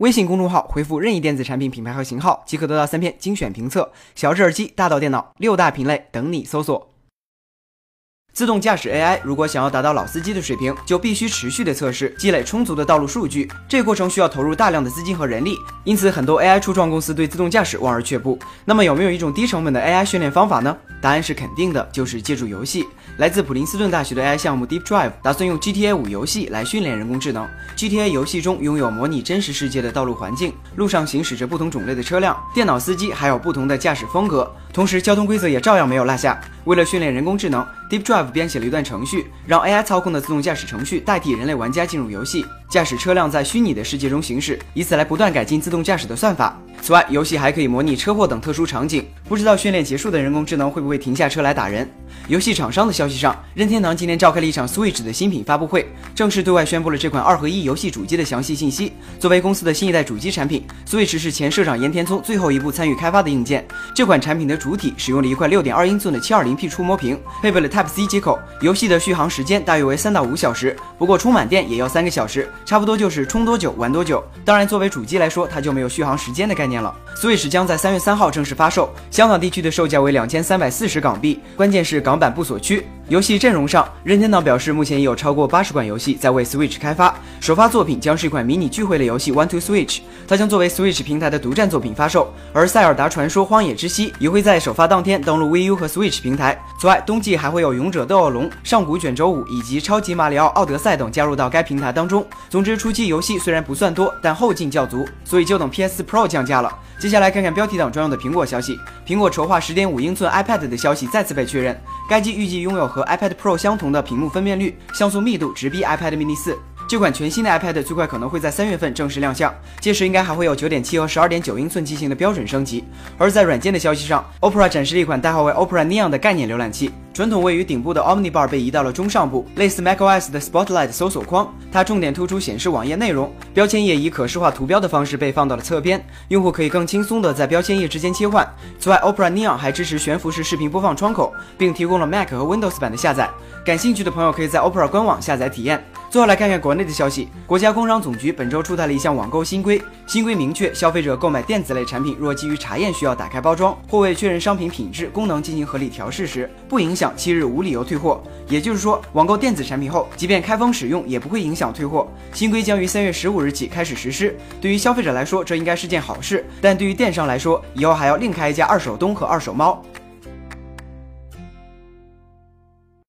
微信公众号回复任意电子产品品牌和型号，即可得到三篇精选评测。小智耳机，大到电脑，六大品类等你搜索。自动驾驶 AI 如果想要达到老司机的水平，就必须持续的测试，积累充足的道路数据。这个过程需要投入大量的资金和人力，因此很多 AI 初创公司对自动驾驶望而却步。那么有没有一种低成本的 AI 训练方法呢？答案是肯定的，就是借助游戏。来自普林斯顿大学的 AI 项目 Deep Drive 打算用 GTA 五游戏来训练人工智能。GTA 游戏中拥有模拟真实世界的道路环境，路上行驶着不同种类的车辆，电脑司机还有不同的驾驶风格，同时交通规则也照样没有落下。为了训练人工智能，Deep Drive 编写了一段程序，让 AI 操控的自动驾驶程序代替人类玩家进入游戏，驾驶车辆在虚拟的世界中行驶，以此来不断改进自动驾驶的算法。此外，游戏还可以模拟车祸等特殊场景。不知道训练结束的人工智能会不会停下车来打人？游戏厂商的消息上，任天堂今天召开了一场 Switch 的新品发布会，正式对外宣布了这款二合一游戏主机的详细信息。作为公司的新一代主机产品，Switch 是前社长岩田聪最后一部参与开发的硬件。这款产品的主体使用了一块六点二英寸的七二零 P 触摸屏，配备了 Type C 接口。游戏的续航时间大约为三到五小时，不过充满电也要三个小时，差不多就是充多久玩多久。当然，作为主机来说，它就没有续航时间的概念了。Switch 将在三月三号正式发售，香港地区的售价为两千三百四十港币，关键是港版不锁区。游戏阵容上，任天堂表示目前已有超过八十款游戏在为 Switch 开发，首发作品将是一款迷你聚会类游戏 One to Switch，它将作为 Switch 平台的独占作品发售。而塞尔达传说荒野之息也会在在首发当天登陆 VU 和 Switch 平台。此外，冬季还会有勇者斗恶龙、上古卷轴五以及超级马里奥奥德赛等加入到该平台当中。总之，初期游戏虽然不算多，但后劲较足，所以就等 PS4 Pro 降价了。接下来看看标题党专用的苹果消息，苹果筹划十点五英寸 iPad 的消息再次被确认，该机预计拥有和 iPad Pro 相同的屏幕分辨率，像素密度直逼 iPad mini 四。这款全新的 iPad 最快可能会在三月份正式亮相，届时应该还会有九点七和十二点九英寸机型的标准升级。而在软件的消息上，Opera 展示了一款代号为 Opera Neon 的概念浏览器，传统位于顶部的 Omni Bar 被移到了中上部，类似 macOS 的 Spotlight 搜索框，它重点突出显示网页内容，标签页以可视化图标的方式被放到了侧边，用户可以更轻松的在标签页之间切换。此外，Opera Neon 还支持悬浮式视频播放窗口，并提供了 Mac 和 Windows 版的下载。感兴趣的朋友可以在 Opera 官网下载体验。最后来看看国内的消息，国家工商总局本周出台了一项网购新规，新规明确，消费者购买电子类产品，若基于查验需要打开包装或为确认商品品质、功能进行合理调试时，不影响七日无理由退货。也就是说，网购电子产品后，即便开封使用，也不会影响退货。新规将于三月十五日起开始实施。对于消费者来说，这应该是件好事，但对于电商来说，以后还要另开一家二手东和二手猫。